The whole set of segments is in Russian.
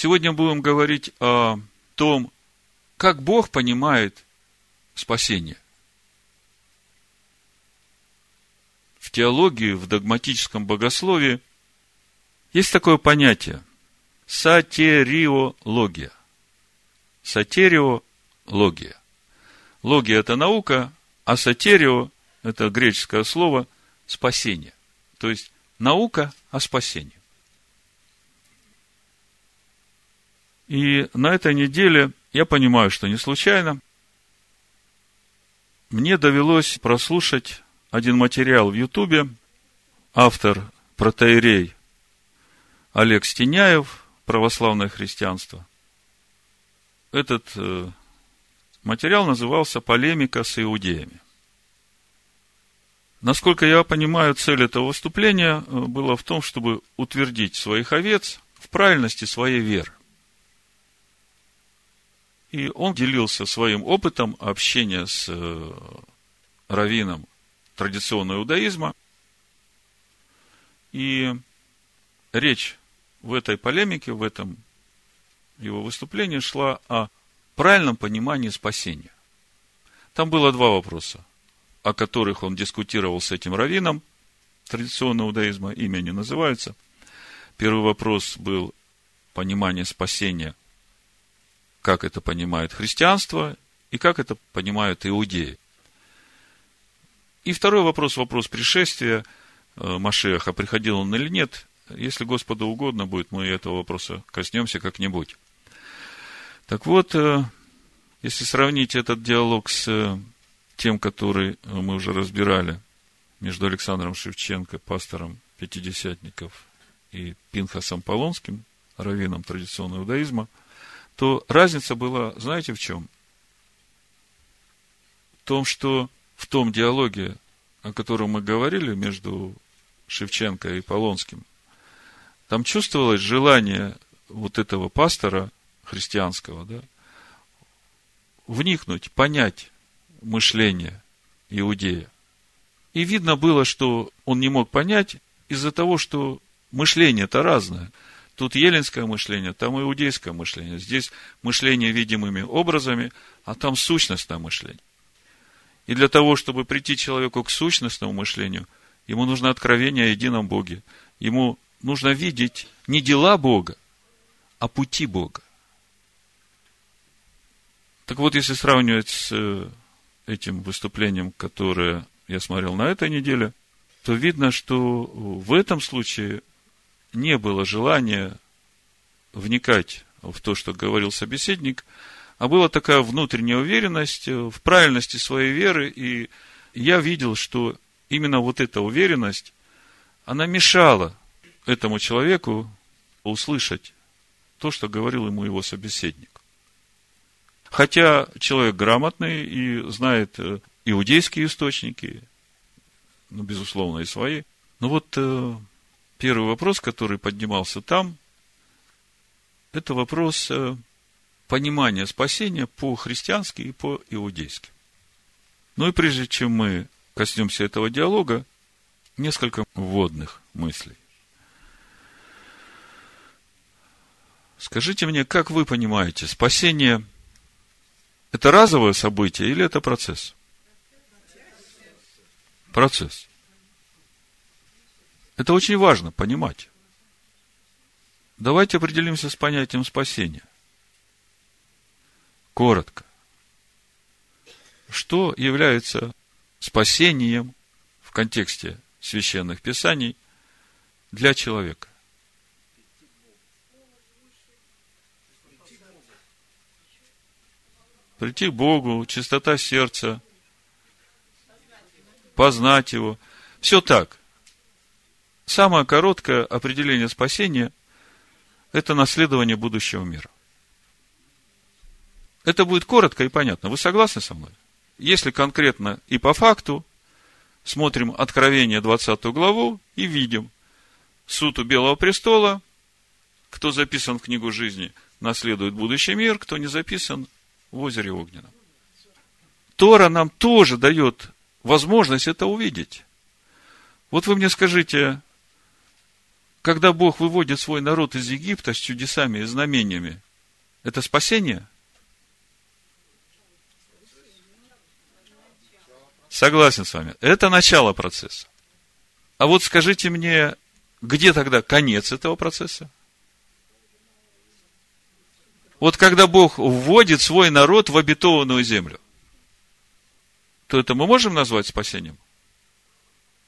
Сегодня будем говорить о том, как Бог понимает спасение. В теологии, в догматическом богословии есть такое понятие – сатериология. Сатериология. Логия – это наука, а сатерио – это греческое слово «спасение». То есть, наука о спасении. И на этой неделе, я понимаю, что не случайно, мне довелось прослушать один материал в Ютубе. Автор протеерей Олег Стеняев, православное христианство. Этот э, материал назывался «Полемика с иудеями». Насколько я понимаю, цель этого выступления э, была в том, чтобы утвердить своих овец в правильности своей веры. И он делился своим опытом общения с э, раввином традиционного иудаизма. И речь в этой полемике, в этом его выступлении шла о правильном понимании спасения. Там было два вопроса, о которых он дискутировал с этим раввином традиционного иудаизма, имя не называется. Первый вопрос был понимание спасения как это понимает христианство и как это понимают иудеи. И второй вопрос, вопрос пришествия э, Машеха, приходил он или нет. Если Господу угодно будет, мы этого вопроса коснемся как-нибудь. Так вот, э, если сравнить этот диалог с э, тем, который мы уже разбирали между Александром Шевченко, пастором пятидесятников, и Пинхасом Полонским, раввином традиционного иудаизма – то разница была, знаете, в чем? В том, что в том диалоге, о котором мы говорили между Шевченко и Полонским, там чувствовалось желание вот этого пастора христианского, да, вникнуть, понять мышление иудея. И видно было, что он не мог понять из-за того, что мышление-то разное – Тут еленское мышление, там иудейское мышление. Здесь мышление видимыми образами, а там сущностное мышление. И для того, чтобы прийти человеку к сущностному мышлению, ему нужно откровение о едином Боге. Ему нужно видеть не дела Бога, а пути Бога. Так вот, если сравнивать с э, этим выступлением, которое я смотрел на этой неделе, то видно, что в этом случае не было желания вникать в то, что говорил собеседник, а была такая внутренняя уверенность в правильности своей веры, и я видел, что именно вот эта уверенность, она мешала этому человеку услышать то, что говорил ему его собеседник. Хотя человек грамотный и знает э, иудейские источники, ну, безусловно, и свои, но вот э, Первый вопрос, который поднимался там, это вопрос э, понимания спасения по-христиански и по-иудейски. Ну и прежде чем мы коснемся этого диалога, несколько вводных мыслей. Скажите мне, как вы понимаете, спасение – это разовое событие или это процесс? Процесс. Это очень важно понимать. Давайте определимся с понятием спасения. Коротко. Что является спасением в контексте священных писаний для человека? Прийти к Богу, чистота сердца, познать Его. Все так. Самое короткое определение спасения – это наследование будущего мира. Это будет коротко и понятно. Вы согласны со мной? Если конкретно и по факту, смотрим Откровение 20 главу и видим суд у Белого престола, кто записан в книгу жизни, наследует будущий мир, кто не записан в озере Огненном. Тора нам тоже дает возможность это увидеть. Вот вы мне скажите, когда Бог выводит свой народ из Египта с чудесами и знамениями, это спасение? Согласен с вами. Это начало процесса. А вот скажите мне, где тогда конец этого процесса? Вот когда Бог вводит свой народ в обетованную землю, то это мы можем назвать спасением?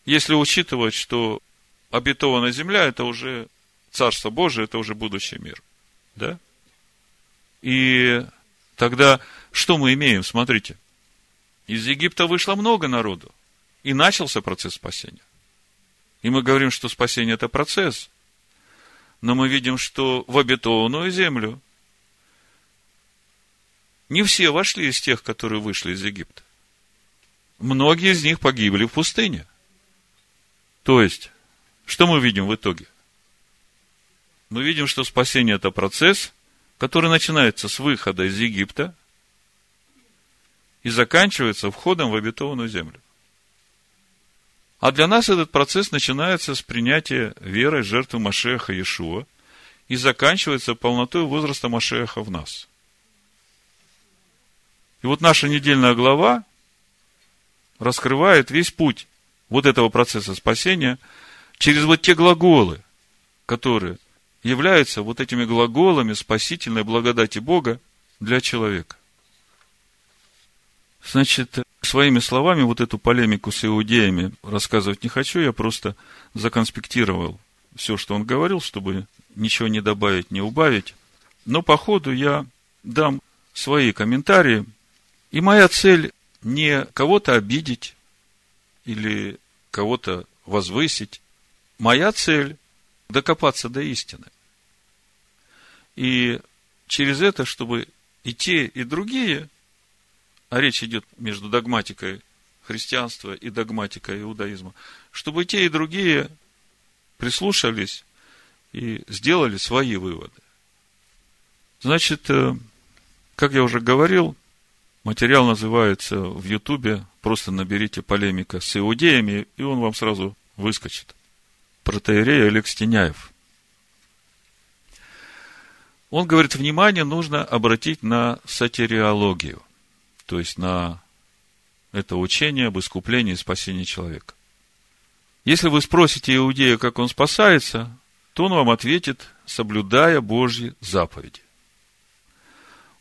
Если учитывать, что обетованная земля – это уже Царство Божие, это уже будущий мир. Да? И тогда что мы имеем? Смотрите. Из Египта вышло много народу. И начался процесс спасения. И мы говорим, что спасение – это процесс. Но мы видим, что в обетованную землю не все вошли из тех, которые вышли из Египта. Многие из них погибли в пустыне. То есть, что мы видим в итоге? Мы видим, что спасение – это процесс, который начинается с выхода из Египта и заканчивается входом в обетованную землю. А для нас этот процесс начинается с принятия верой жертвы Машеха Иешуа и заканчивается полнотой возраста Машеха в нас. И вот наша недельная глава раскрывает весь путь вот этого процесса спасения через вот те глаголы, которые являются вот этими глаголами спасительной благодати Бога для человека. Значит, своими словами вот эту полемику с иудеями рассказывать не хочу, я просто законспектировал все, что он говорил, чтобы ничего не добавить, не убавить. Но по ходу я дам свои комментарии. И моя цель не кого-то обидеть или кого-то возвысить. Моя цель – докопаться до истины. И через это, чтобы и те, и другие а речь идет между догматикой христианства и догматикой иудаизма, чтобы те и другие прислушались и сделали свои выводы. Значит, э, как я уже говорил, материал называется в Ютубе, просто наберите полемика с иудеями, и он вам сразу выскочит. Протеерей Олег Стеняев. Он говорит, внимание нужно обратить на сатириологию – то есть на это учение об искуплении и спасении человека. Если вы спросите иудея, как он спасается, то он вам ответит, соблюдая Божьи заповеди.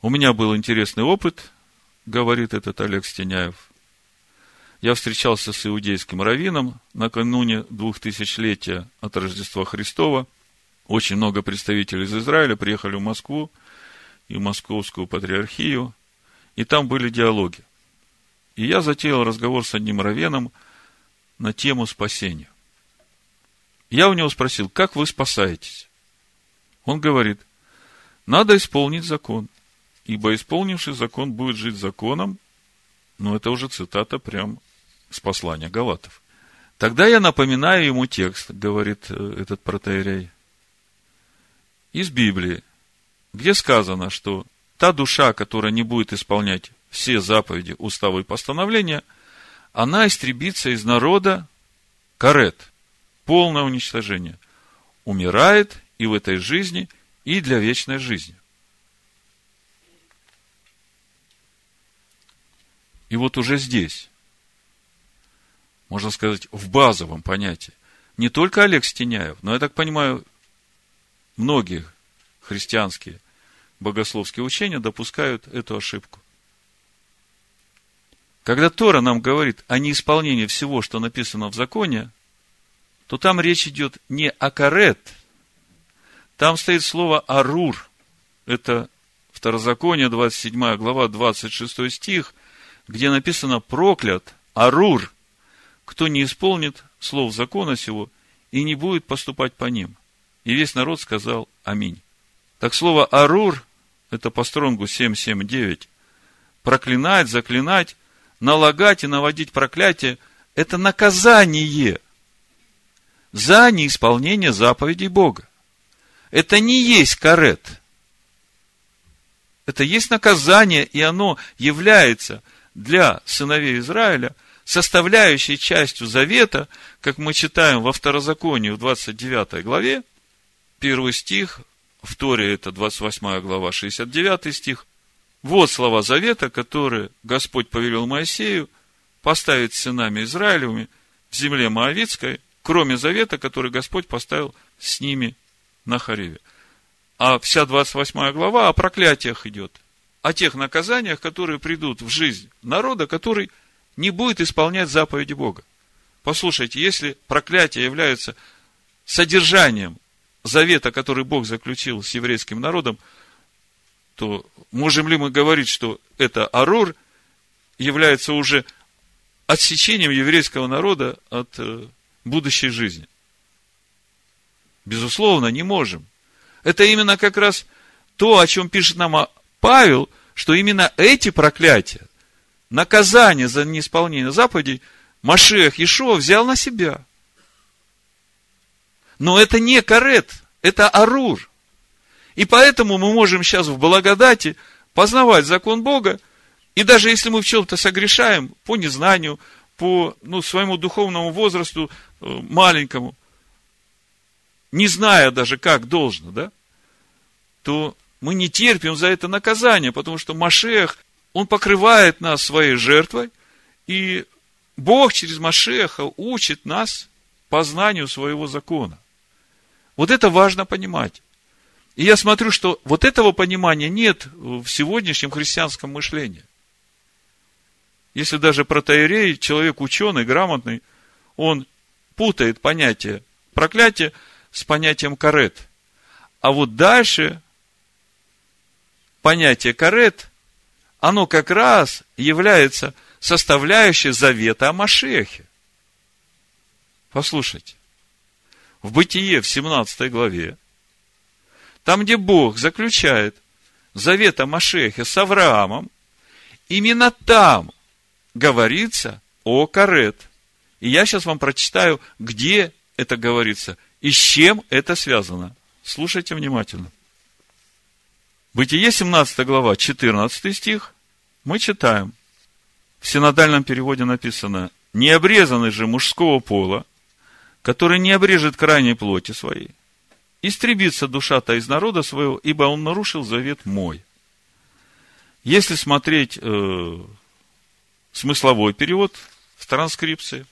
У меня был интересный опыт, говорит этот Олег Стеняев. Я встречался с иудейским раввином накануне двухтысячелетия от Рождества Христова. Очень много представителей из Израиля приехали в Москву и в Московскую патриархию и там были диалоги. И я затеял разговор с одним равеном на тему спасения. Я у него спросил, как вы спасаетесь? Он говорит, надо исполнить закон, ибо исполнивший закон будет жить законом, но это уже цитата прям с послания Галатов. Тогда я напоминаю ему текст, говорит э, этот протеерей, из Библии, где сказано, что та душа, которая не будет исполнять все заповеди, уставы и постановления, она истребится из народа карет, полное уничтожение, умирает и в этой жизни, и для вечной жизни. И вот уже здесь, можно сказать, в базовом понятии, не только Олег Стеняев, но, я так понимаю, многие христианские – богословские учения допускают эту ошибку. Когда Тора нам говорит о неисполнении всего, что написано в законе, то там речь идет не о карет, там стоит слово арур. Это Второзаконие, 27 глава, 26 стих, где написано проклят, арур, кто не исполнит слов закона сего и не будет поступать по ним. И весь народ сказал Аминь. Так слово арур это по стронгу 779, проклинать, заклинать, налагать и наводить проклятие – это наказание за неисполнение заповедей Бога. Это не есть карет. Это есть наказание, и оно является для сыновей Израиля составляющей частью завета, как мы читаем во Второзаконии в 29 главе, первый стих, в Торе это 28 глава, 69 стих. Вот слова завета, которые Господь повелел Моисею поставить сынами Израилевыми в земле Моавицкой, кроме завета, который Господь поставил с ними на Хариве. А вся 28 глава о проклятиях идет, о тех наказаниях, которые придут в жизнь народа, который не будет исполнять заповеди Бога. Послушайте, если проклятие является содержанием завета, который Бог заключил с еврейским народом, то можем ли мы говорить, что это Арур является уже отсечением еврейского народа от э, будущей жизни? Безусловно, не можем. Это именно как раз то, о чем пишет нам Павел, что именно эти проклятия, наказание за неисполнение заповедей, Машех Ишуа взял на себя. Но это не карет, это арур. И поэтому мы можем сейчас в благодати познавать закон Бога, и даже если мы в чем-то согрешаем по незнанию, по ну, своему духовному возрасту э, маленькому, не зная даже, как должно, да, то мы не терпим за это наказание, потому что Машех, он покрывает нас своей жертвой, и Бог через Машеха учит нас познанию своего закона. Вот это важно понимать. И я смотрю, что вот этого понимания нет в сегодняшнем христианском мышлении. Если даже протеерей, человек ученый, грамотный, он путает понятие проклятия с понятием карет. А вот дальше понятие карет, оно как раз является составляющей завета о Машехе. Послушайте. В Бытие в 17 главе, там, где Бог заключает завет о Машехе с Авраамом, именно там говорится о карет. И я сейчас вам прочитаю, где это говорится и с чем это связано. Слушайте внимательно. Бытие 17 глава, 14 стих, мы читаем. В синодальном переводе написано, не обрезанный же мужского пола, который не обрежет крайней плоти своей, истребится душа-то из народа своего, ибо он нарушил завет мой. Если смотреть э, смысловой перевод в транскрипции,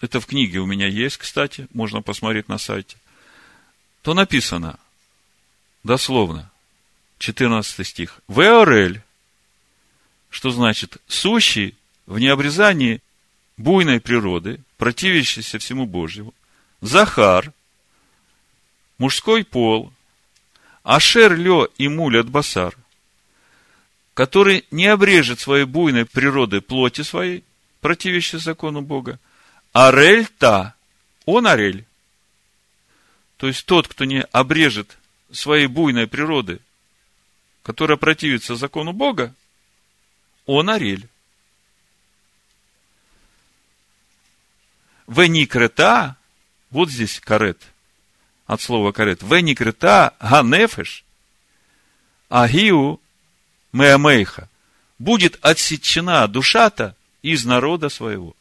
это в книге у меня есть, кстати, можно посмотреть на сайте, то написано, дословно, 14 стих, «Веорель», что значит «сущий в необрезании буйной природы, противящийся всему Божьему, Захар, мужской пол, Ашер Лё и Муль от Басар, который не обрежет своей буйной природы плоти своей, противящей закону Бога, Арель Та, он Арель. То есть тот, кто не обрежет своей буйной природы, которая противится закону Бога, он Арель. Веникрета, вот здесь карет, от слова карет, веникрета ганефеш, агиу меамейха, будет отсечена душа-то из народа своего.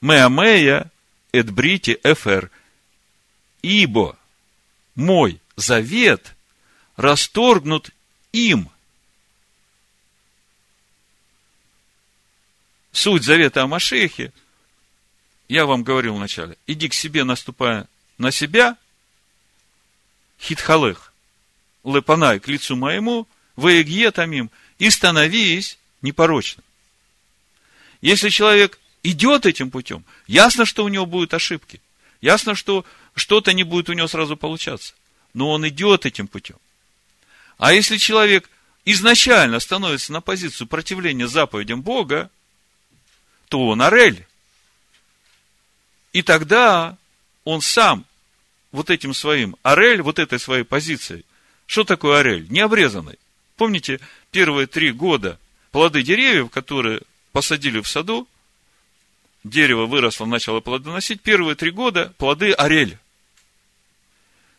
Меамея эдбрити эфер, ибо мой завет расторгнут им. Суть завета о Машехе – я вам говорил вначале, иди к себе, наступая на себя, хитхалех, лепанай к лицу моему, ваегье тамим, и становись непорочным. Если человек идет этим путем, ясно, что у него будут ошибки. Ясно, что что-то не будет у него сразу получаться. Но он идет этим путем. А если человек изначально становится на позицию противления заповедям Бога, то он орель. И тогда он сам вот этим своим орель, вот этой своей позицией, что такое орель? Необрезанный. Помните, первые три года плоды деревьев, которые посадили в саду, дерево выросло, начало плодоносить, первые три года плоды орель.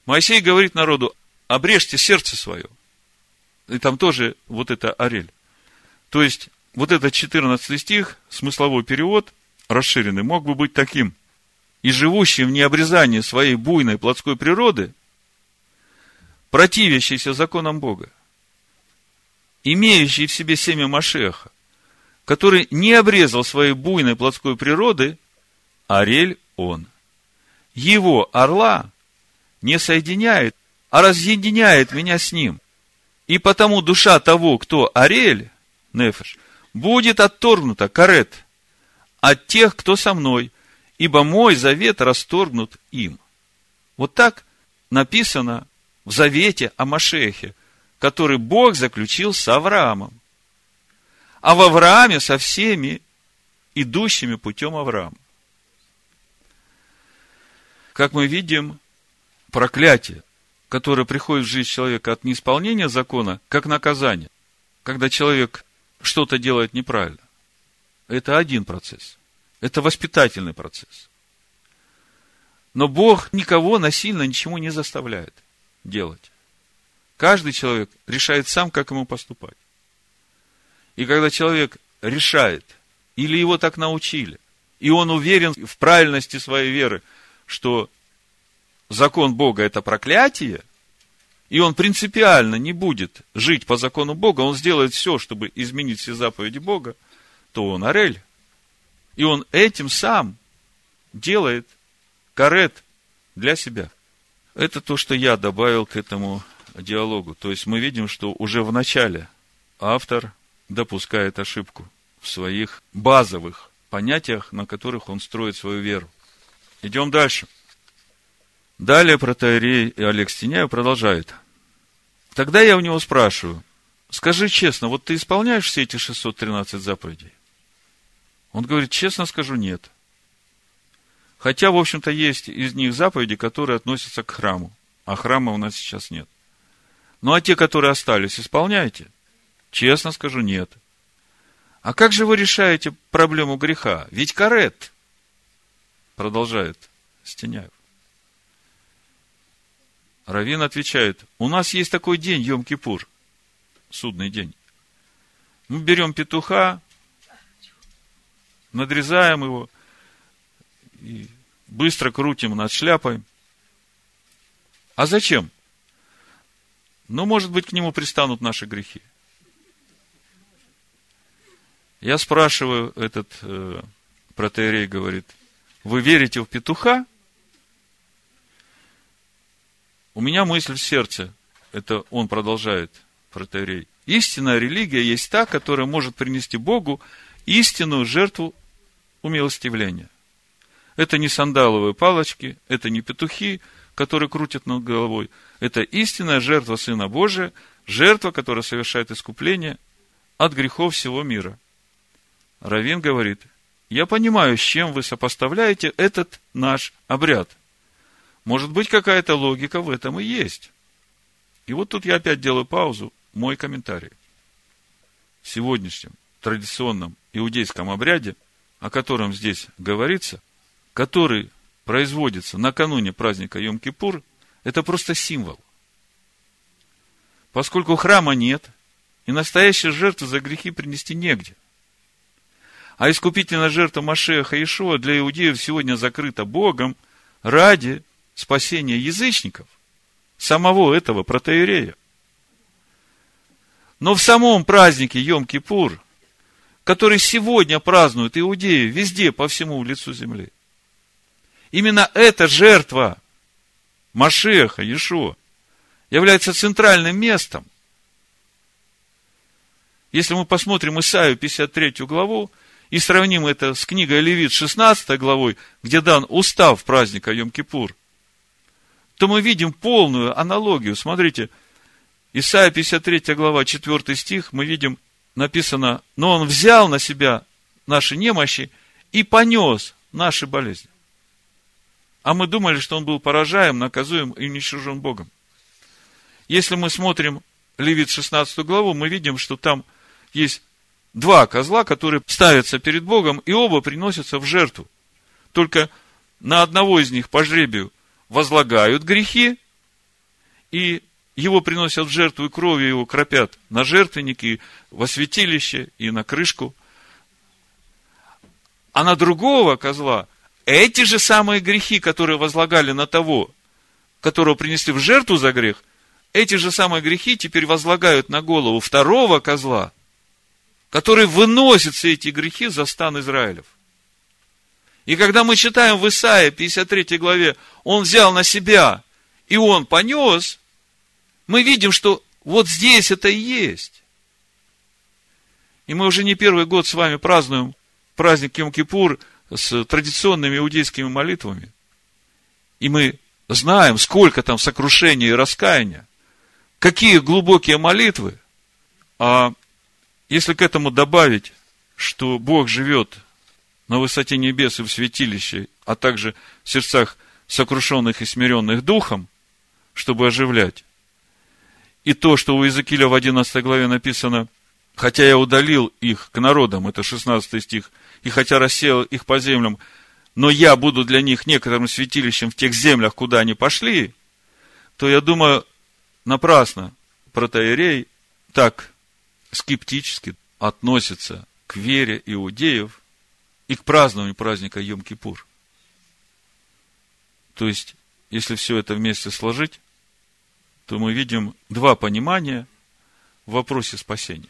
Моисей говорит народу, обрежьте сердце свое. И там тоже вот это орель. То есть, вот этот 14 стих, смысловой перевод, расширенный, мог бы быть таким – и живущий в необрезании своей буйной плотской природы, противящийся законам Бога, имеющий в себе семя Машеха, который не обрезал своей буйной плотской природы, Арель он. Его орла не соединяет, а разъединяет меня с ним. И потому душа того, кто Арель, Нефеш, будет отторгнута, карет, от тех, кто со мной, ибо мой завет расторгнут им. Вот так написано в завете о Машехе, который Бог заключил с Авраамом. А в Аврааме со всеми идущими путем Авраама. Как мы видим, проклятие, которое приходит в жизнь человека от неисполнения закона, как наказание, когда человек что-то делает неправильно. Это один процесс. Это воспитательный процесс. Но Бог никого насильно ничему не заставляет делать. Каждый человек решает сам, как ему поступать. И когда человек решает, или его так научили, и он уверен в правильности своей веры, что закон Бога это проклятие, и он принципиально не будет жить по закону Бога, он сделает все, чтобы изменить все заповеди Бога, то он орель. И он этим сам делает карет для себя. Это то, что я добавил к этому диалогу. То есть мы видим, что уже в начале автор допускает ошибку в своих базовых понятиях, на которых он строит свою веру. Идем дальше. Далее протеерей Олег Стеняев продолжает. Тогда я у него спрашиваю, скажи честно, вот ты исполняешь все эти 613 заповедей? Он говорит, честно скажу, нет. Хотя, в общем-то, есть из них заповеди, которые относятся к храму, а храма у нас сейчас нет. Ну, а те, которые остались, исполняете? Честно скажу, нет. А как же вы решаете проблему греха? Ведь карет, продолжает Стеняев. Равин отвечает, у нас есть такой день, Йом-Кипур, судный день. Мы берем петуха, надрезаем его, и быстро крутим над шляпой. А зачем? Ну, может быть, к нему пристанут наши грехи. Я спрашиваю, этот э, протеерей говорит, вы верите в петуха? У меня мысль в сердце, это он продолжает, протеерей. Истинная религия есть та, которая может принести Богу истинную жертву умилостивления. Это не сандаловые палочки, это не петухи, которые крутят над головой. Это истинная жертва Сына Божия, жертва, которая совершает искупление от грехов всего мира. Равин говорит, я понимаю, с чем вы сопоставляете этот наш обряд. Может быть, какая-то логика в этом и есть. И вот тут я опять делаю паузу, мой комментарий. В сегодняшнем традиционном иудейском обряде, о котором здесь говорится, который производится накануне праздника Йом-Кипур, это просто символ. Поскольку храма нет, и настоящей жертвы за грехи принести негде. А искупительная жертва Машеха Ишуа для иудеев сегодня закрыта Богом ради спасения язычников, самого этого протеерея. Но в самом празднике Йом-Кипур, который сегодня празднуют иудеи везде, по всему лицу земли, Именно эта жертва Машеха, Иешуа, является центральным местом. Если мы посмотрим Исаию 53 главу и сравним это с книгой Левит 16 главой, где дан устав праздника Йом-Кипур, то мы видим полную аналогию. Смотрите, Исайя 53 глава, 4 стих, мы видим, написано, но он взял на себя наши немощи и понес наши болезни. А мы думали, что он был поражаем, наказуем и уничтожен Богом. Если мы смотрим Левит 16 главу, мы видим, что там есть два козла, которые ставятся перед Богом, и оба приносятся в жертву. Только на одного из них по жребию возлагают грехи, и его приносят в жертву, и кровью его кропят на жертвенники, во святилище и на крышку. А на другого козла эти же самые грехи, которые возлагали на того, которого принесли в жертву за грех, эти же самые грехи теперь возлагают на голову второго козла, который выносит все эти грехи за стан Израилев. И когда мы читаем в Исаии 53 главе, он взял на себя, и он понес, мы видим, что вот здесь это и есть. И мы уже не первый год с вами празднуем праздник Йом-Кипур с традиционными иудейскими молитвами. И мы знаем, сколько там сокрушения и раскаяния, какие глубокие молитвы. А если к этому добавить, что Бог живет на высоте небес и в святилище, а также в сердцах сокрушенных и смиренных духом, чтобы оживлять. И то, что у Иезекииля в 11 главе написано, хотя я удалил их к народам, это 16 стих, и хотя рассеял их по землям, но я буду для них некоторым святилищем в тех землях, куда они пошли, то я думаю, напрасно протоиерей так скептически относится к вере иудеев и к празднованию праздника Йом-Кипур. То есть, если все это вместе сложить, то мы видим два понимания в вопросе спасения.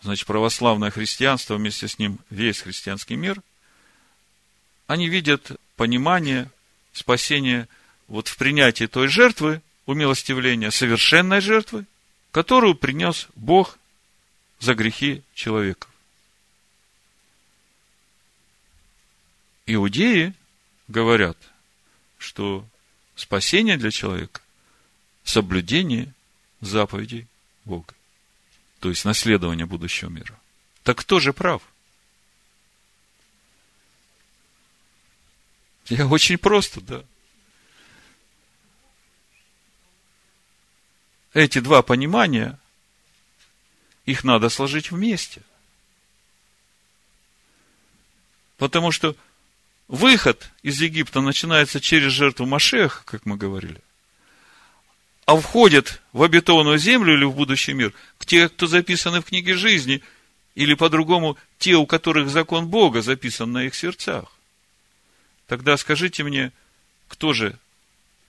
Значит, православное христианство, вместе с ним весь христианский мир, они видят понимание спасения вот в принятии той жертвы, умилостивления, совершенной жертвы, которую принес Бог за грехи человека. Иудеи говорят, что спасение для человека – соблюдение заповедей Бога. То есть наследование будущего мира. Так кто же прав? Я очень просто, да. Эти два понимания, их надо сложить вместе. Потому что Выход из Египта начинается через жертву Машех, как мы говорили. А входят в обетованную землю или в будущий мир к те, кто записаны в книге жизни, или по-другому, те, у которых закон Бога записан на их сердцах. Тогда скажите мне, кто же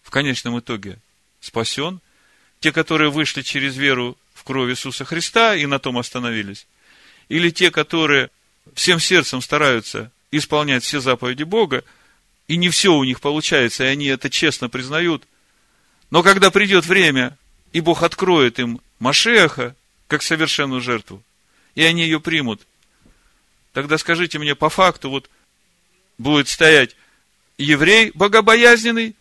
в конечном итоге спасен? Те, которые вышли через веру в кровь Иисуса Христа и на том остановились? Или те, которые всем сердцем стараются исполнять все заповеди Бога, и не все у них получается, и они это честно признают. Но когда придет время, и Бог откроет им Машеха, как совершенную жертву, и они ее примут, тогда скажите мне по факту, вот будет стоять еврей богобоязненный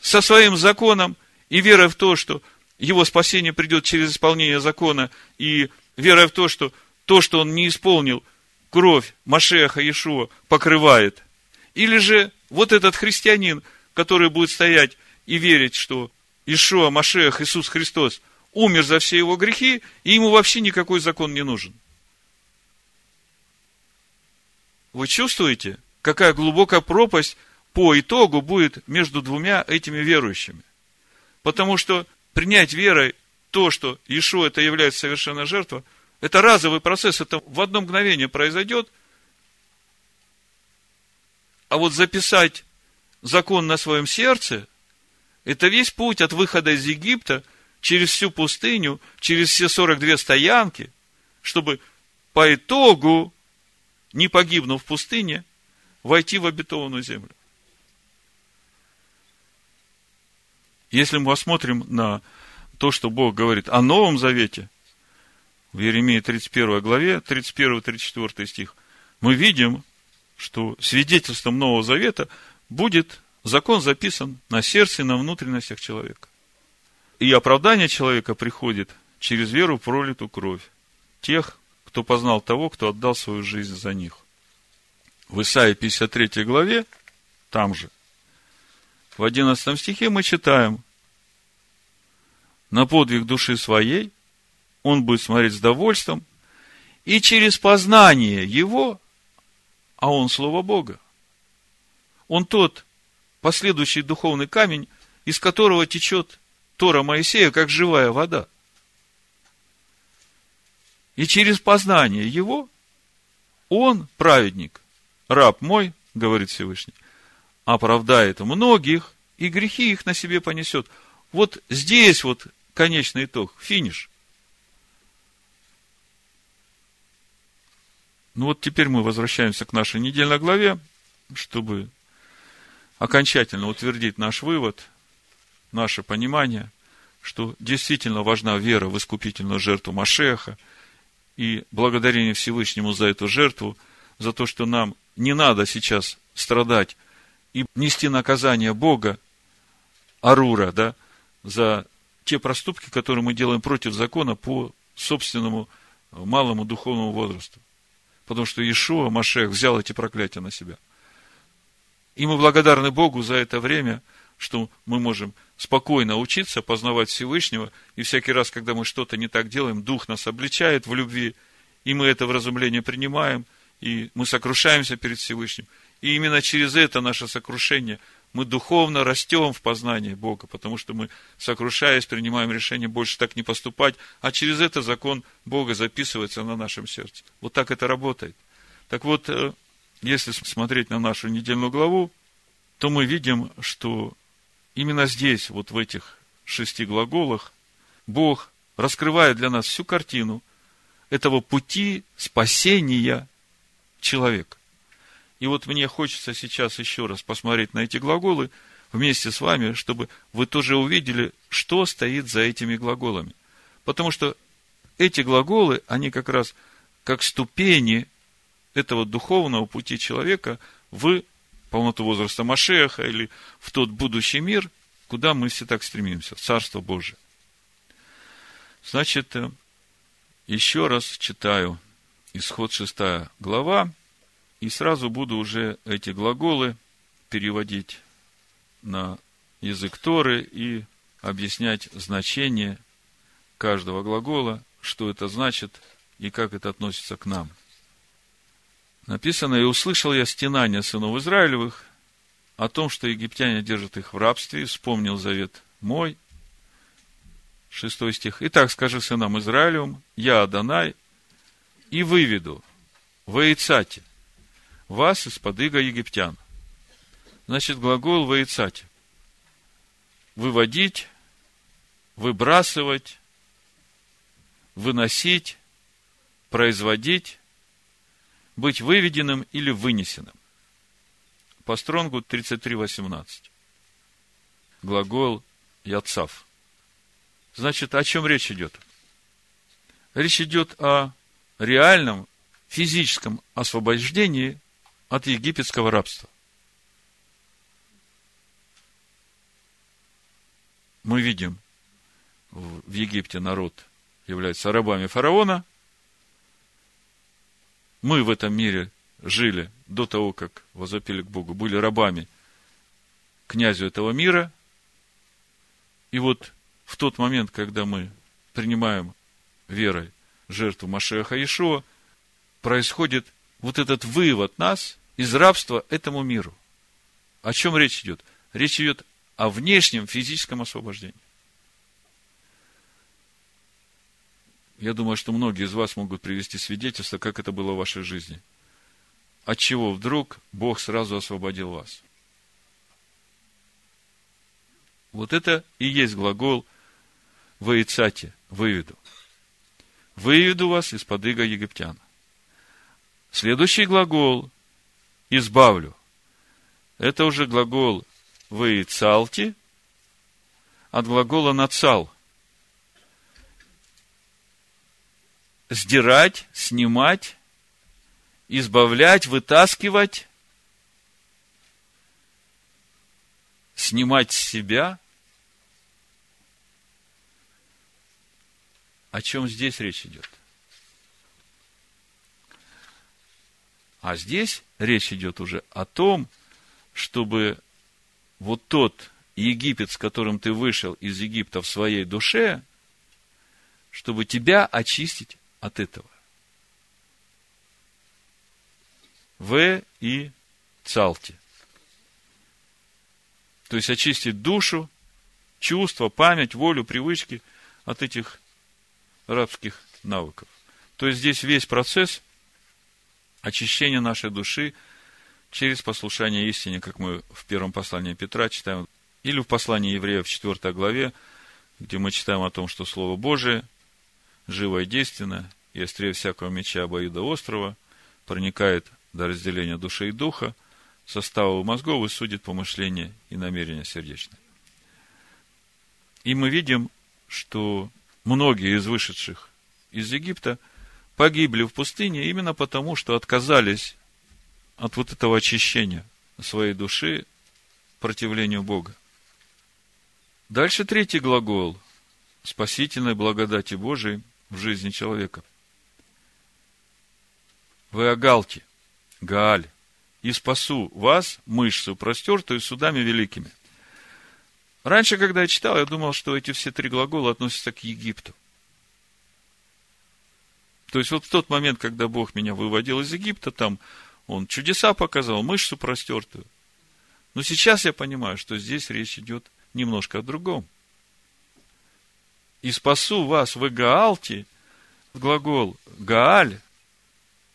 со своим законом и верой в то, что его спасение придет через исполнение закона, и верой в то, что то, что он не исполнил – кровь Машеха Иешуа покрывает. Или же вот этот христианин, который будет стоять и верить, что Ишуа, Машех, Иисус Христос умер за все его грехи, и ему вообще никакой закон не нужен. Вы чувствуете, какая глубокая пропасть по итогу будет между двумя этими верующими? Потому что принять верой то, что Иешуа это является совершенной жертвой, это разовый процесс, это в одно мгновение произойдет. А вот записать закон на своем сердце, это весь путь от выхода из Египта через всю пустыню, через все 42 стоянки, чтобы по итогу, не погибнув в пустыне, войти в обетованную землю. Если мы посмотрим на то, что Бог говорит о Новом Завете – в Еремии 31 главе, 31-34 стих, мы видим, что свидетельством Нового Завета будет закон записан на сердце и на внутренностях человека. И оправдание человека приходит через веру в пролитую кровь тех, кто познал того, кто отдал свою жизнь за них. В Исаии 53 главе, там же, в 11 стихе мы читаем, на подвиг души своей он будет смотреть с довольством, и через познание его, а он Слово Бога, он тот последующий духовный камень, из которого течет Тора Моисея, как живая вода. И через познание его, он, праведник, раб мой, говорит Всевышний, оправдает многих, и грехи их на себе понесет. Вот здесь вот конечный итог, финиш. Ну вот теперь мы возвращаемся к нашей недельной главе, чтобы окончательно утвердить наш вывод, наше понимание, что действительно важна вера в искупительную жертву Машеха и благодарение Всевышнему за эту жертву, за то, что нам не надо сейчас страдать и нести наказание Бога, Арура, да, за те проступки, которые мы делаем против закона по собственному малому духовному возрасту. Потому что Иешуа, Машех, взял эти проклятия на себя – и мы благодарны Богу за это время, что мы можем спокойно учиться, познавать Всевышнего, и всякий раз, когда мы что-то не так делаем, Дух нас обличает в любви, и мы это вразумление принимаем, и мы сокрушаемся перед Всевышним. И именно через это наше сокрушение мы духовно растем в познании Бога, потому что мы, сокрушаясь, принимаем решение больше так не поступать, а через это закон Бога записывается на нашем сердце. Вот так это работает. Так вот, э, если смотреть на нашу недельную главу, то мы видим, что именно здесь, вот в этих шести глаголах, Бог раскрывает для нас всю картину этого пути спасения человека. И вот мне хочется сейчас еще раз посмотреть на эти глаголы вместе с вами, чтобы вы тоже увидели, что стоит за этими глаголами. Потому что эти глаголы, они как раз как ступени этого духовного пути человека в полноту возраста Машеха или в тот будущий мир, куда мы все так стремимся, в Царство Божие. Значит, э, еще раз читаю исход 6 глава, и сразу буду уже эти глаголы переводить на язык Торы и объяснять значение каждого глагола, что это значит и как это относится к нам – Написано, и услышал я стенания сынов Израилевых о том, что египтяне держат их в рабстве, вспомнил завет мой. Шестой стих. Итак, скажи сынам Израилевым, я Адонай, и выведу в вас из-под иго египтян. Значит, глагол в Аицате. Выводить, выбрасывать, выносить, производить, быть выведенным или вынесенным. По стронгу 33.18. Глагол яцав. Значит, о чем речь идет? Речь идет о реальном физическом освобождении от египетского рабства. Мы видим, в Египте народ является рабами фараона, мы в этом мире жили до того, как возопили к Богу, были рабами князю этого мира. И вот в тот момент, когда мы принимаем верой жертву Машеха Ишуа, происходит вот этот вывод нас из рабства этому миру. О чем речь идет? Речь идет о внешнем физическом освобождении. Я думаю, что многие из вас могут привести свидетельство, как это было в вашей жизни. От чего вдруг Бог сразу освободил вас? Вот это и есть глагол «воицате» – «выведу». «Выведу вас из-под иго египтян». Следующий глагол «избавлю» – это уже глагол «воицалти» от глагола «нацал» – сдирать, снимать, избавлять, вытаскивать, снимать с себя. О чем здесь речь идет? А здесь речь идет уже о том, чтобы вот тот Египет, с которым ты вышел из Египта в своей душе, чтобы тебя очистить от этого. В и цалти. То есть очистить душу, чувства, память, волю, привычки от этих рабских навыков. То есть здесь весь процесс очищения нашей души через послушание истине, как мы в первом послании Петра читаем, или в послании евреев в 4 главе, где мы читаем о том, что Слово Божие живо и действенно, и острее всякого меча обоюда острова, проникает до разделения души и духа, состава мозгов и судит помышления и намерения сердечные. И мы видим, что многие из вышедших из Египта погибли в пустыне именно потому, что отказались от вот этого очищения своей души противлению Бога. Дальше третий глагол спасительной благодати Божией в жизни человека. Вы огалте, Гааль, и спасу вас, мышцу, простертую судами великими. Раньше, когда я читал, я думал, что эти все три глагола относятся к Египту. То есть, вот в тот момент, когда Бог меня выводил из Египта, там Он чудеса показал, мышцу простертую. Но сейчас я понимаю, что здесь речь идет немножко о другом. И спасу вас в Гаалте, глагол Гааль,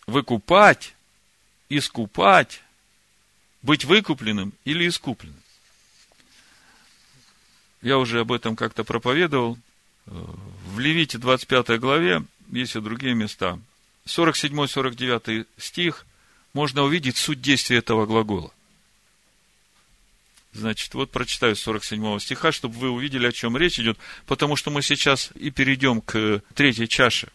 выкупать, искупать, быть выкупленным или искупленным. Я уже об этом как-то проповедовал. В Левите 25 главе есть и другие места. 47-49 стих можно увидеть суть действия этого глагола. Значит, вот прочитаю 47 стиха, чтобы вы увидели, о чем речь идет, потому что мы сейчас и перейдем к третьей чаше,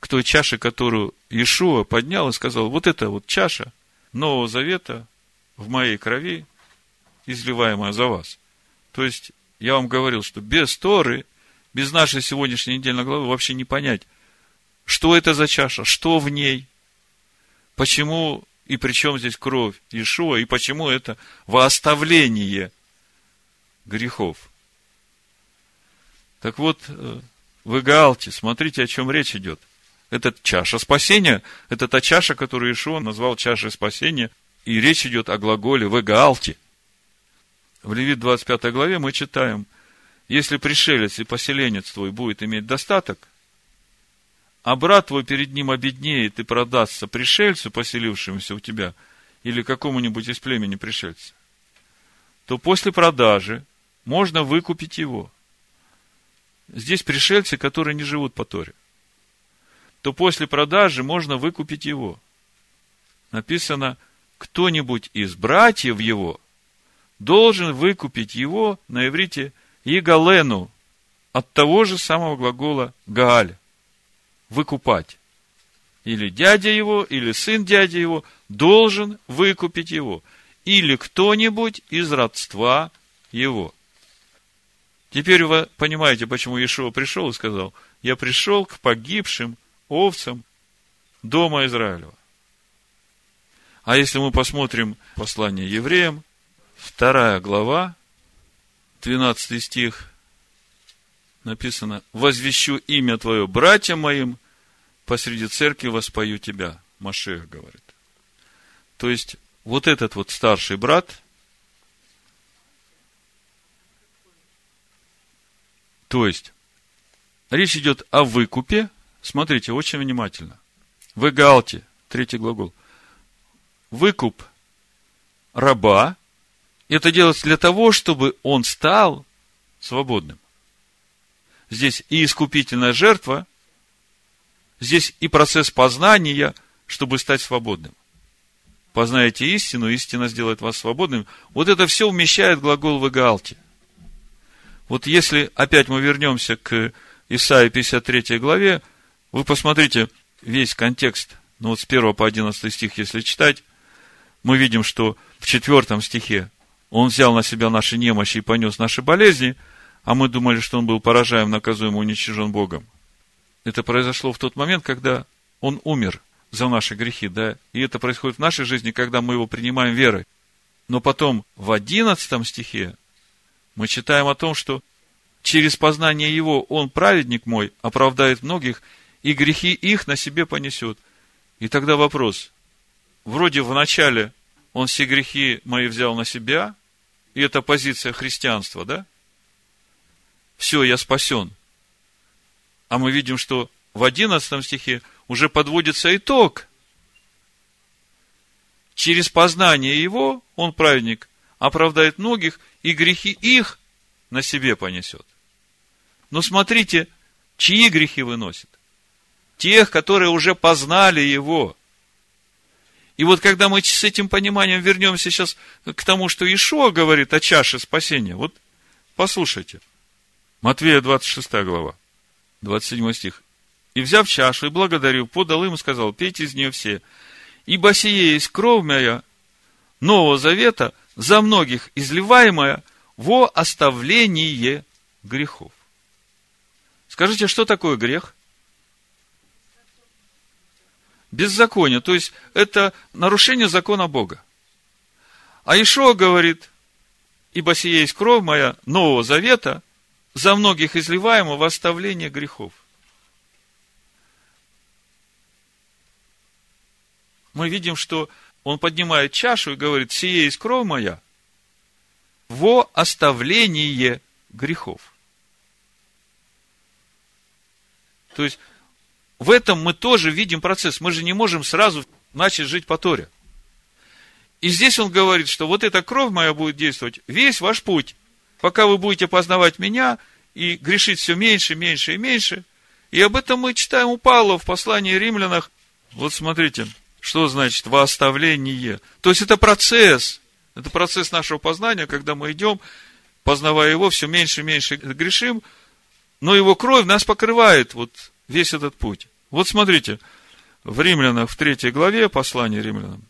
к той чаше, которую Иешуа поднял и сказал, вот это вот чаша Нового Завета в моей крови, изливаемая за вас. То есть, я вам говорил, что без Торы, без нашей сегодняшней недельной главы вообще не понять, что это за чаша, что в ней, почему и при чем здесь кровь Иешуа, и почему это во грехов. Так вот, э, в Игаалте, смотрите, о чем речь идет. Это чаша спасения, это та чаша, которую Иешуа назвал чашей спасения, и речь идет о глаголе в Игаалте. В Левит 25 главе мы читаем, если пришелец и поселенец твой будет иметь достаток, а брат твой перед ним обеднеет и продастся пришельцу, поселившемуся у тебя, или какому-нибудь из племени пришельца, то после продажи можно выкупить его. Здесь пришельцы, которые не живут по Торе. То после продажи можно выкупить его. Написано, кто-нибудь из братьев его должен выкупить его на иврите Игалену от того же самого глагола Гааль. Выкупать. Или дядя его, или сын дяди его должен выкупить его. Или кто-нибудь из родства его. Теперь вы понимаете, почему Иешуа пришел и сказал, я пришел к погибшим овцам дома Израилева. А если мы посмотрим послание евреям, вторая глава, 12 стих, написано, «Возвещу имя Твое братьям моим, посреди церкви воспою Тебя». Машех говорит. То есть, вот этот вот старший брат, то есть, речь идет о выкупе, смотрите, очень внимательно. В Эгалте, третий глагол, выкуп раба, это делается для того, чтобы он стал свободным. Здесь и искупительная жертва, здесь и процесс познания, чтобы стать свободным. Познаете истину, истина сделает вас свободным. Вот это все умещает глагол в Игаалте. Вот если опять мы вернемся к Исаии 53 главе, вы посмотрите весь контекст, ну вот с 1 по 11 стих, если читать, мы видим, что в четвертом стихе он взял на себя наши немощи и понес наши болезни, а мы думали, что он был поражаем, наказуем, уничтожен Богом. Это произошло в тот момент, когда он умер за наши грехи, да, и это происходит в нашей жизни, когда мы его принимаем верой. Но потом в одиннадцатом стихе мы читаем о том, что через познание его он, праведник мой, оправдает многих, и грехи их на себе понесет. И тогда вопрос, вроде в начале он все грехи мои взял на себя, и это позиция христианства, да? Все, я спасен. А мы видим, что в одиннадцатом стихе уже подводится итог. через познание его, он праведник, оправдает многих, и грехи их на себе понесет. Но смотрите, чьи грехи выносит? Тех, которые уже познали его. И вот когда мы с этим пониманием вернемся сейчас к тому, что Ишуа говорит о чаше спасения, вот послушайте. Матвея 26 глава, 27 стих. И взяв чашу и благодарив, подал им и сказал, пейте из нее все, ибо сие есть кровь моя Нового Завета, за многих изливаемая во оставление грехов. Скажите, что такое грех? Беззаконие, то есть это нарушение закона Бога. А Ишуа говорит, ибо сие есть кровь моя Нового Завета, за многих изливаемого в оставление грехов. мы видим, что он поднимает чашу и говорит, сие есть кровь моя, во оставление грехов. То есть, в этом мы тоже видим процесс. Мы же не можем сразу начать жить по Торе. И здесь он говорит, что вот эта кровь моя будет действовать весь ваш путь, пока вы будете познавать меня и грешить все меньше, меньше и меньше. И об этом мы читаем у Павла в послании римлянах. Вот смотрите, что значит восставление? То есть это процесс. Это процесс нашего познания, когда мы идем, познавая его, все меньше и меньше грешим, но его кровь нас покрывает вот весь этот путь. Вот смотрите, в Римлянах, в третьей главе послания римлянам,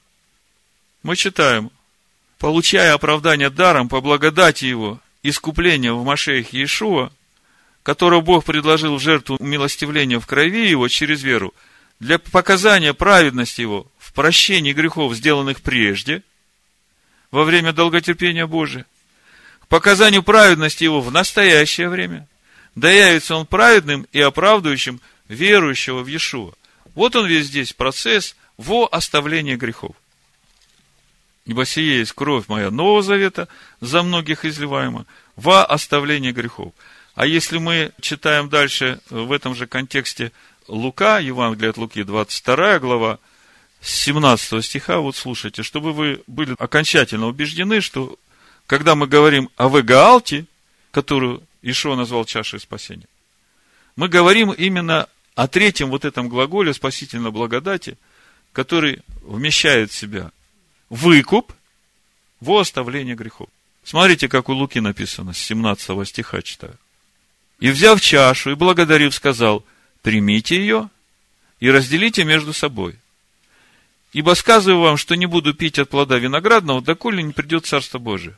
мы читаем, получая оправдание даром по благодати его, искупление в Машеях Иешуа, которого Бог предложил в жертву умилостивления в крови его через веру, для показания праведности его в прощении грехов, сделанных прежде, во время долготерпения Божия, к показанию праведности его в настоящее время, да явится он праведным и оправдывающим верующего в Иешуа. Вот он весь здесь процесс во оставление грехов. Ибо сие есть кровь моя Нового Завета, за многих изливаема, во оставление грехов. А если мы читаем дальше в этом же контексте Лука, Евангелие от Луки, 22 глава, с 17 стиха, вот слушайте, чтобы вы были окончательно убеждены, что когда мы говорим о Вегаалте, которую Ишо назвал чашей спасения, мы говорим именно о третьем вот этом глаголе спасительной благодати, который вмещает в себя выкуп во оставление грехов. Смотрите, как у Луки написано, с 17 стиха читаю. И взяв чашу и благодарив, сказал – примите ее и разделите между собой. Ибо сказываю вам, что не буду пить от плода виноградного, доколе не придет Царство Божие.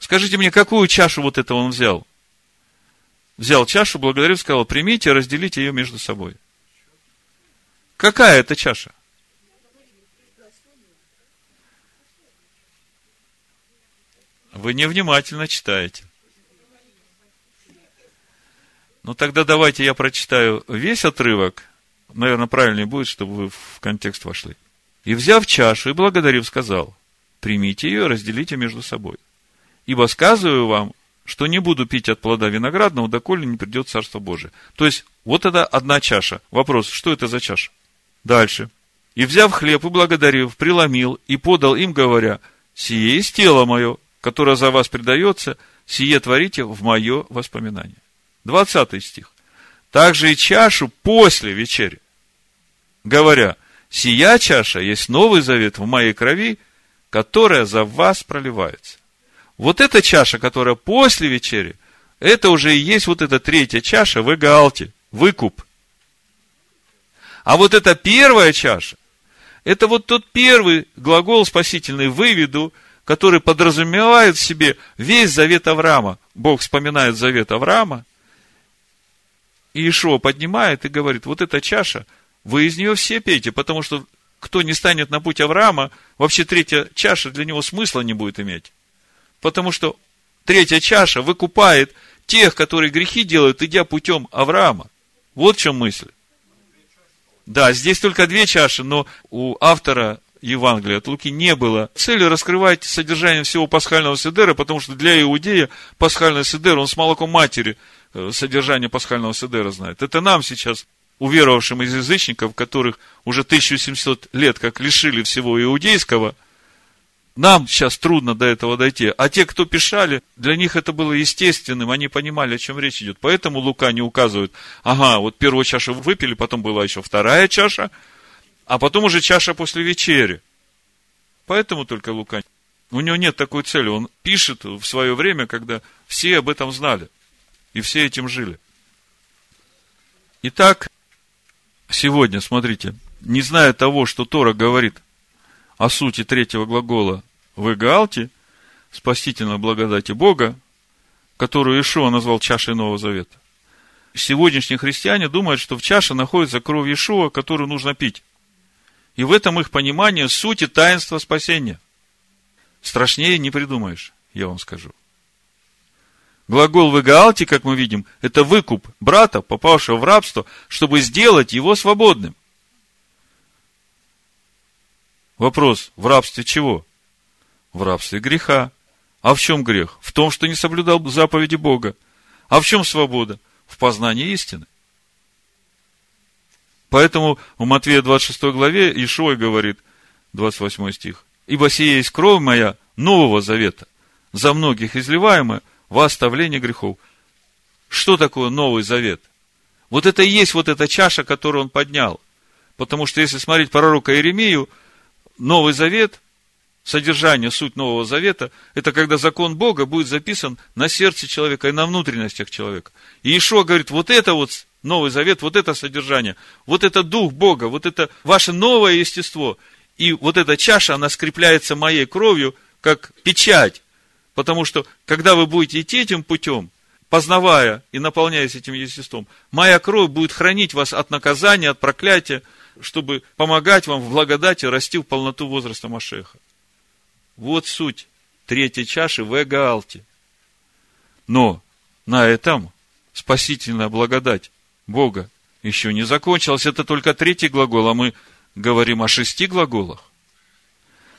Скажите мне, какую чашу вот это он взял? Взял чашу, благодарил, сказал, примите, разделите ее между собой. Какая это чаша? Вы невнимательно читаете. Ну, тогда давайте я прочитаю весь отрывок. Наверное, правильнее будет, чтобы вы в контекст вошли. И взяв чашу и благодарив, сказал, примите ее, разделите между собой. Ибо сказываю вам, что не буду пить от плода виноградного, доколе не придет Царство Божие. То есть, вот это одна чаша. Вопрос, что это за чаша? Дальше. И взяв хлеб и благодарив, преломил и подал им, говоря, сие есть тело мое, которое за вас предается, сие творите в мое воспоминание. 20 стих. Также и чашу после вечери, говоря, сия чаша есть новый завет в моей крови, которая за вас проливается. Вот эта чаша, которая после вечери, это уже и есть вот эта третья чаша в Эгаалте, выкуп. А вот эта первая чаша, это вот тот первый глагол спасительный «выведу», который подразумевает в себе весь завет Авраама. Бог вспоминает завет Авраама, и Ишуа поднимает и говорит, вот эта чаша, вы из нее все пейте, потому что кто не станет на путь Авраама, вообще третья чаша для него смысла не будет иметь. Потому что третья чаша выкупает тех, которые грехи делают, идя путем Авраама. Вот в чем мысль. Да, здесь только две чаши, но у автора Евангелия от Луки не было цели раскрывать содержание всего пасхального седера, потому что для иудея пасхальный седер, он с молоком матери – Э, содержание пасхального седера знает. Это нам сейчас уверовавшим из язычников, которых уже 1700 лет как лишили всего иудейского, нам сейчас трудно до этого дойти. А те, кто писали, для них это было естественным, они понимали, о чем речь идет. Поэтому Лука не указывает, ага, вот первую чашу выпили, потом была еще вторая чаша, а потом уже чаша после вечери. Поэтому только Лука. У него нет такой цели. Он пишет в свое время, когда все об этом знали. И все этим жили. Итак, сегодня, смотрите, не зная того, что Тора говорит о сути третьего глагола в Эгаалте, спасительной благодати Бога, которую Ишуа назвал чашей Нового Завета. Сегодняшние христиане думают, что в чаше находится кровь Ишуа, которую нужно пить. И в этом их понимание сути таинства спасения. Страшнее не придумаешь, я вам скажу. Глагол в как мы видим, это выкуп брата, попавшего в рабство, чтобы сделать его свободным. Вопрос, в рабстве чего? В рабстве греха. А в чем грех? В том, что не соблюдал заповеди Бога. А в чем свобода? В познании истины. Поэтому в Матвея 26 главе Ишой говорит, 28 стих, «Ибо сия есть кровь моя Нового Завета, за многих изливаемая во оставление грехов». Что такое Новый Завет? Вот это и есть вот эта чаша, которую он поднял. Потому что если смотреть пророка Иеремию, Новый Завет, содержание, суть Нового Завета, это когда закон Бога будет записан на сердце человека и на внутренностях человека. И Ишуа говорит, вот это вот Новый Завет, вот это содержание, вот это Дух Бога, вот это ваше новое естество. И вот эта чаша, она скрепляется моей кровью, как печать. Потому что, когда вы будете идти этим путем, познавая и наполняясь этим естеством, моя кровь будет хранить вас от наказания, от проклятия, чтобы помогать вам в благодати расти в полноту возраста Машеха. Вот суть третьей чаши в Эгаалте. Но на этом спасительная благодать Бога еще не закончилась. Это только третий глагол, а мы говорим о шести глаголах.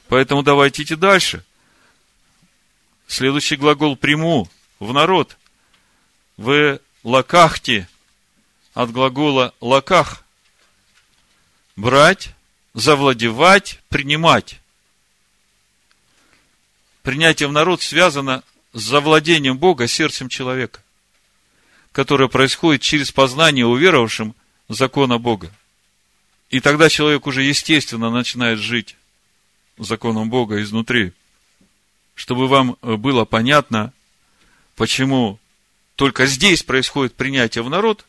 Поэтому давайте идти дальше. Следующий глагол приму в народ. В лакахте от глагола лаках брать, завладевать, принимать. Принятие в народ связано с завладением Бога сердцем человека, которое происходит через познание уверовавшим закона Бога. И тогда человек уже естественно начинает жить законом Бога изнутри. Чтобы вам было понятно, почему только здесь происходит принятие в народ,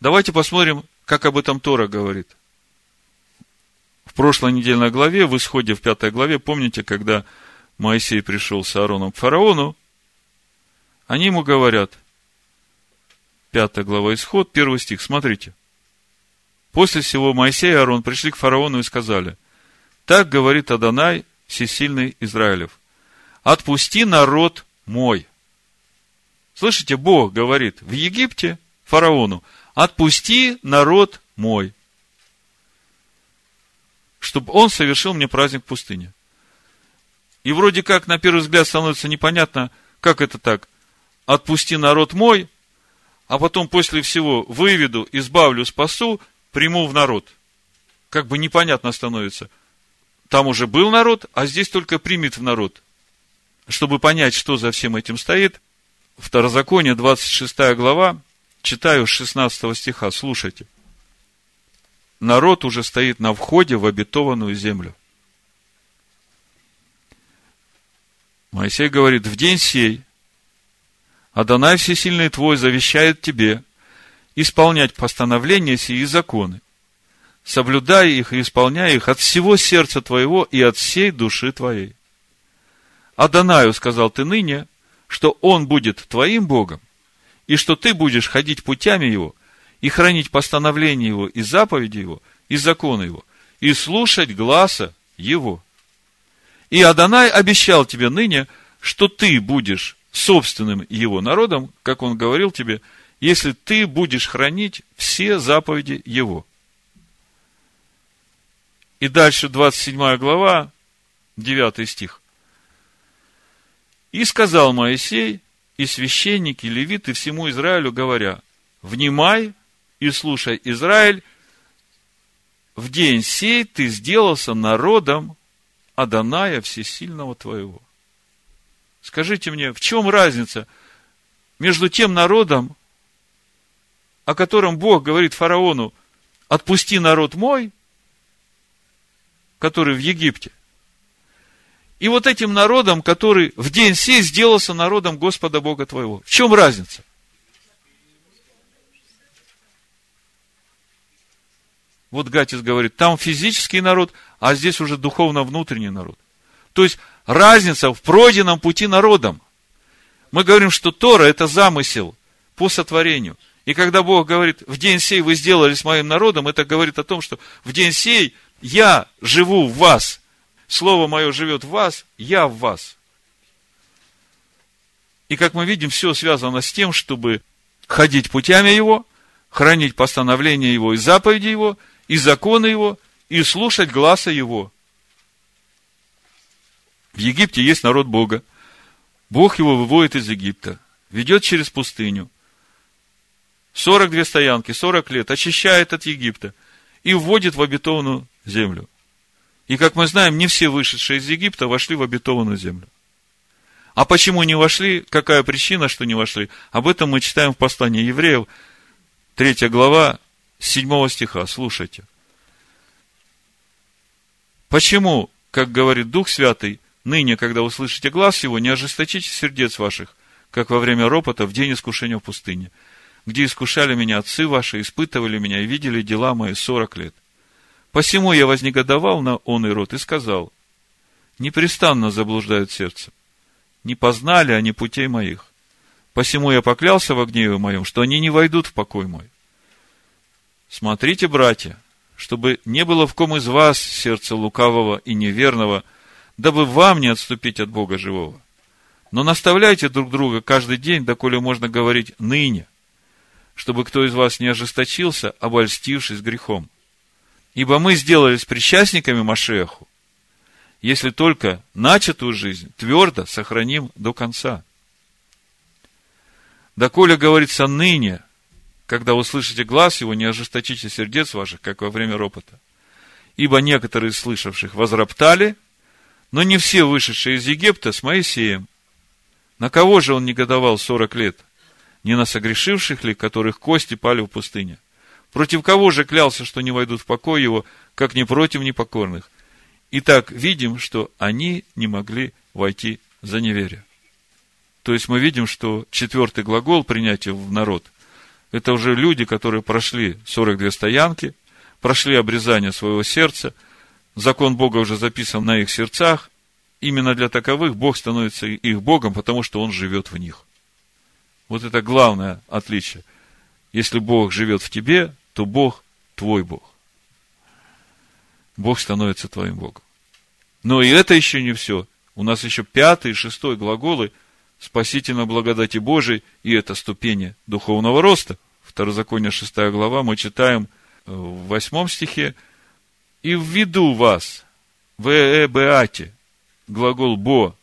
давайте посмотрим, как об этом Тора говорит в прошлой недельной главе, в исходе в пятой главе, помните, когда Моисей пришел с Аароном к фараону, они ему говорят, пятая глава исход, первый стих, смотрите. После всего Моисей и Аарон пришли к фараону и сказали, так говорит Адонай, всесильный Израилев, отпусти народ мой. Слышите, Бог говорит в Египте фараону, отпусти народ мой чтобы он совершил мне праздник в пустыне. И вроде как, на первый взгляд, становится непонятно, как это так. Отпусти народ мой, а потом после всего выведу, избавлю, спасу, приму в народ. Как бы непонятно становится. Там уже был народ, а здесь только примет в народ. Чтобы понять, что за всем этим стоит, Второзаконие, 26 глава, читаю с 16 стиха, слушайте – народ уже стоит на входе в обетованную землю. Моисей говорит, в день сей Адонай Всесильный Твой завещает тебе исполнять постановления сии законы, соблюдая их и исполняя их от всего сердца твоего и от всей души твоей. Адонаю сказал ты ныне, что он будет твоим Богом, и что ты будешь ходить путями его, и хранить постановления его, и заповеди его, и законы его, и слушать гласа его. И Адонай обещал тебе ныне, что ты будешь собственным его народом, как он говорил тебе, если ты будешь хранить все заповеди его. И дальше 27 глава, 9 стих. И сказал Моисей, и священники, и левиты всему Израилю, говоря, внимай и слушай, Израиль, в день сей ты сделался народом Аданая Всесильного твоего. Скажите мне, в чем разница между тем народом, о котором Бог говорит фараону, отпусти народ мой, который в Египте, и вот этим народом, который в день сей сделался народом Господа Бога твоего. В чем разница? Вот Гатис говорит, там физический народ, а здесь уже духовно внутренний народ. То есть, разница в пройденном пути народом. Мы говорим, что Тора – это замысел по сотворению. И когда Бог говорит, в день сей вы сделались моим народом, это говорит о том, что в день сей я живу в вас. Слово мое живет в вас, я в вас. И как мы видим, все связано с тем, чтобы ходить путями Его, хранить постановления Его и заповеди Его, и законы Его, и слушать гласа Его. В Египте есть народ Бога. Бог его выводит из Египта, ведет через пустыню. 42 стоянки, 40 лет, очищает от Египта и вводит в обетованную землю. И, как мы знаем, не все вышедшие из Египта вошли в обетованную землю. А почему не вошли? Какая причина, что не вошли? Об этом мы читаем в послании евреев, 3 глава, 7 стиха. Слушайте. Почему, как говорит Дух Святый, ныне, когда услышите глаз его, не ожесточите сердец ваших, как во время ропота в день искушения в пустыне, где искушали меня отцы ваши, испытывали меня и видели дела мои сорок лет. Посему я вознегодовал на он и род и сказал, непрестанно заблуждают сердце, не познали они путей моих. Посему я поклялся во гневе моем, что они не войдут в покой мой. Смотрите, братья, чтобы не было в ком из вас сердца лукавого и неверного, дабы вам не отступить от Бога живого. Но наставляйте друг друга каждый день, доколе можно говорить ныне, чтобы кто из вас не ожесточился, обольстившись грехом. Ибо мы сделались причастниками Машеху, если только начатую жизнь твердо сохраним до конца. Доколе говорится ныне, когда услышите глаз его, не ожесточите сердец ваших, как во время ропота. Ибо некоторые слышавших возроптали, но не все вышедшие из Египта с Моисеем. На кого же он негодовал сорок лет? Не на согрешивших ли, которых кости пали в пустыне? Против кого же клялся, что не войдут в покой его, как не против непокорных? Итак, видим, что они не могли войти за неверие. То есть мы видим, что четвертый глагол принятия в народ – это уже люди, которые прошли 42 стоянки, прошли обрезание своего сердца, закон Бога уже записан на их сердцах. Именно для таковых Бог становится их Богом, потому что Он живет в них. Вот это главное отличие. Если Бог живет в тебе, то Бог твой Бог. Бог становится твоим Богом. Но и это еще не все. У нас еще пятый и шестой глаголы спасительной благодати Божией, и это ступени духовного роста. Второзаконие, шестая глава, мы читаем э, в восьмом стихе, «И введу вас в эбеате, глагол «бо»,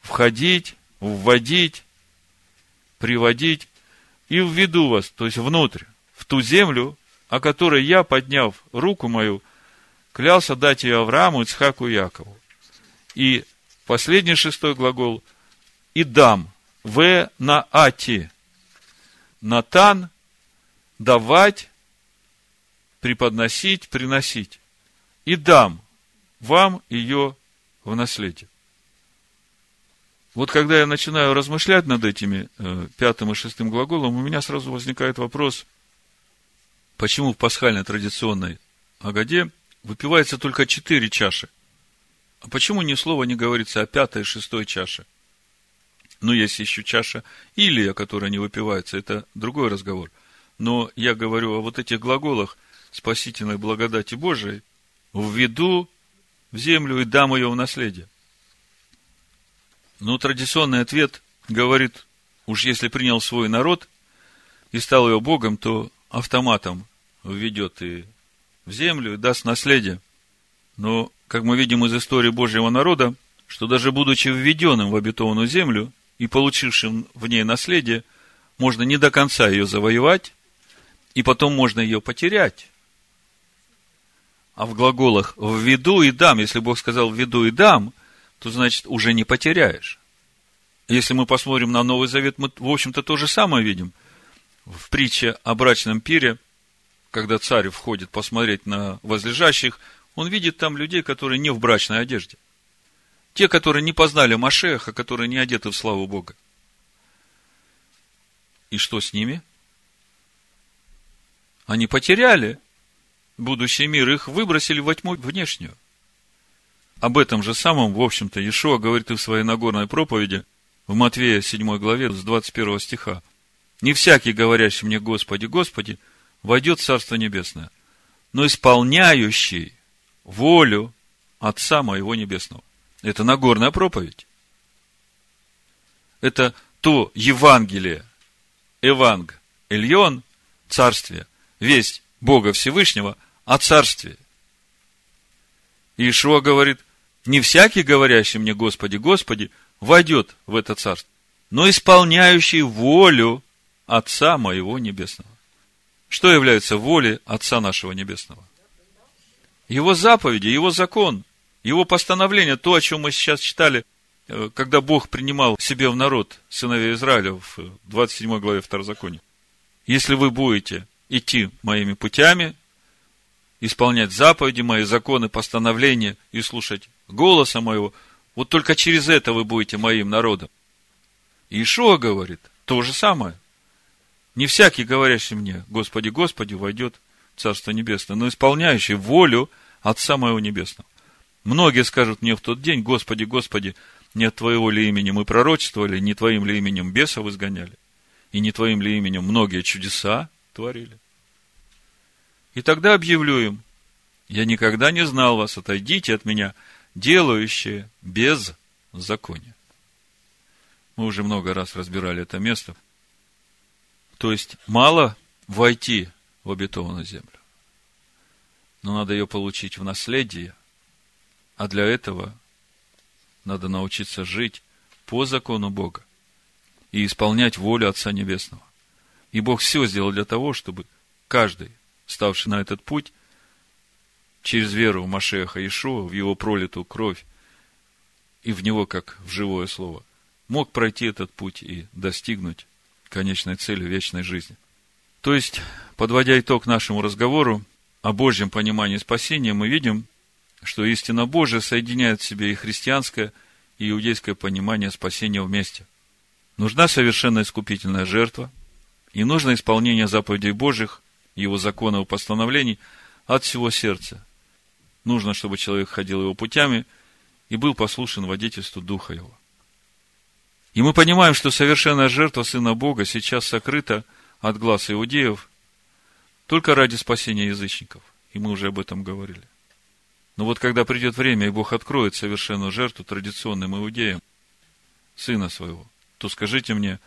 входить, вводить, приводить, и введу вас, то есть внутрь, в ту землю, о которой я, подняв руку мою, клялся дать ее Аврааму, Ицхаку и Якову. И последний шестой глагол «и дам» в на ати. Натан – давать, преподносить, приносить. И дам вам ее в наследие. Вот когда я начинаю размышлять над этими э, пятым и шестым глаголом, у меня сразу возникает вопрос – почему в пасхальной традиционной Агаде выпивается только четыре чаши. А почему ни слова не говорится о пятой и шестой чаше? Ну, есть еще чаша Илия, которая не выпивается, это другой разговор. Но я говорю о вот этих глаголах спасительной благодати Божией, введу в землю и дам ее в наследие. Но традиционный ответ говорит, уж если принял свой народ и стал его Богом, то автоматом введет и в землю, и даст наследие. Но, как мы видим из истории Божьего народа, что даже будучи введенным в обетованную землю и получившим в ней наследие, можно не до конца ее завоевать, и потом можно ее потерять. А в глаголах «введу и дам», если Бог сказал «введу и дам», то значит уже не потеряешь. Если мы посмотрим на Новый Завет, мы, в общем-то, то же самое видим. В притче о брачном пире, когда царь входит посмотреть на возлежащих, он видит там людей, которые не в брачной одежде. Те, которые не познали Машеха, которые не одеты в славу Бога. И что с ними? Они потеряли будущий мир, их выбросили во тьму внешнюю. Об этом же самом, в общем-то, Иешуа говорит и в своей Нагорной проповеди – в Матвея 7 главе с 21 стиха. «Не всякий, говорящий мне, Господи, Господи, войдет в Царство Небесное, но исполняющий волю Отца Моего Небесного». Это Нагорная проповедь. Это то Евангелие, Эванг, Эльон, Царствие, весть Бога Всевышнего о Царстве. Иешуа говорит, не всякий, говорящий мне, Господи, Господи, войдет в это царство, но исполняющий волю Отца моего Небесного. Что является волей Отца нашего Небесного? Его заповеди, его закон, его постановление, то, о чем мы сейчас читали, э, когда Бог принимал себе в народ сыновей Израиля в 27 главе Второзакония. Если вы будете идти моими путями, исполнять заповеди мои, законы, постановления и слушать голоса моего – вот только через это вы будете моим народом. Ишуа говорит то же самое. Не всякий, говорящий мне, Господи, Господи, войдет в Царство Небесное, но исполняющий волю Отца Моего Небесного. Многие скажут мне в тот день, Господи, Господи, не от Твоего ли имени мы пророчествовали, не Твоим ли именем бесов изгоняли, и не Твоим ли именем многие чудеса творили. И тогда объявлю им, я никогда не знал вас, отойдите от меня, делающие без закония. Мы уже много раз разбирали это место. То есть, мало войти в обетованную землю. Но надо ее получить в наследие. А для этого надо научиться жить по закону Бога и исполнять волю Отца Небесного. И Бог все сделал для того, чтобы каждый, ставший на этот путь, через веру в Машеха Ишуа, в его пролитую кровь и в него, как в живое слово, мог пройти этот путь и достигнуть конечной цели вечной жизни. То есть, подводя итог нашему разговору о Божьем понимании спасения, мы видим, что истина Божия соединяет в себе и христианское, и иудейское понимание спасения вместе. Нужна совершенно искупительная жертва, и нужно исполнение заповедей Божьих, его законов и постановлений от всего сердца, Нужно, чтобы человек ходил его путями и был послушен водительству Духа его. И мы понимаем, что совершенная жертва Сына Бога сейчас сокрыта от глаз иудеев только ради спасения язычников. И мы уже об этом говорили. Но вот когда придет время, и Бог откроет совершенную жертву традиционным иудеям, Сына Своего, то скажите мне,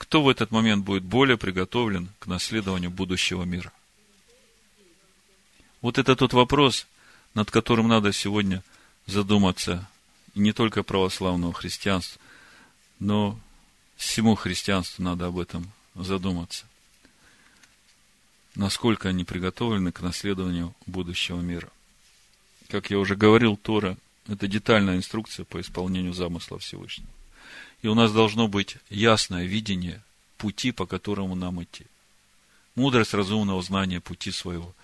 кто в этот момент будет более приготовлен к наследованию будущего мира? Вот это тот вопрос, над которым надо сегодня задуматься не только православного христианства, но всему христианству надо об этом задуматься. Насколько они приготовлены к наследованию будущего мира. Как я уже говорил, Тора – это детальная инструкция по исполнению замысла Всевышнего. И у нас должно быть ясное видение пути, по которому нам идти. Мудрость разумного знания пути своего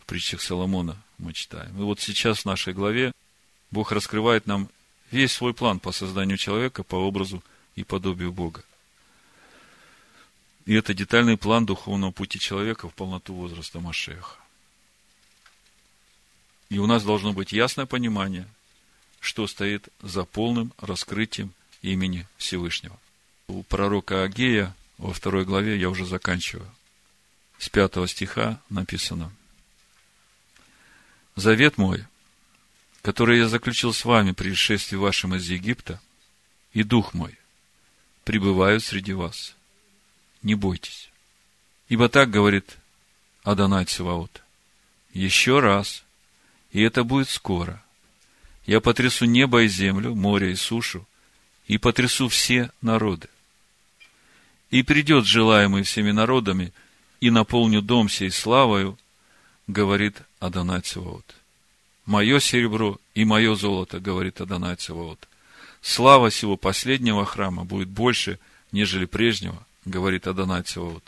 в притчах Соломона мы читаем. И вот сейчас в нашей главе Бог раскрывает нам весь свой план по созданию человека по образу и подобию Бога. И это детальный план духовного пути человека в полноту возраста Машеха. И у нас должно быть ясное понимание, что стоит за полным раскрытием имени Всевышнего. У пророка Агея во второй главе, я уже заканчиваю, с пятого стиха написано – Завет мой, который я заключил с вами при исшествии вашем из Египта, и Дух мой, пребывают среди вас. Не бойтесь. Ибо так говорит Адонай Циваот. Еще раз, и это будет скоро. Я потрясу небо и землю, море и сушу, и потрясу все народы. И придет желаемый всеми народами, и наполню дом сей славою, говорит Адонай Циваот. Мое серебро и мое золото, говорит Адонай Циваот. Слава сего последнего храма будет больше, нежели прежнего, говорит Адонай Циваот.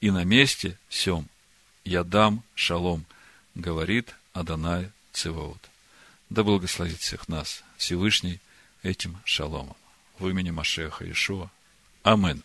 И на месте сем я дам шалом, говорит Адонай Циваот. Да благословит всех нас Всевышний этим шаломом. В имени Машеха Ишуа. Амин.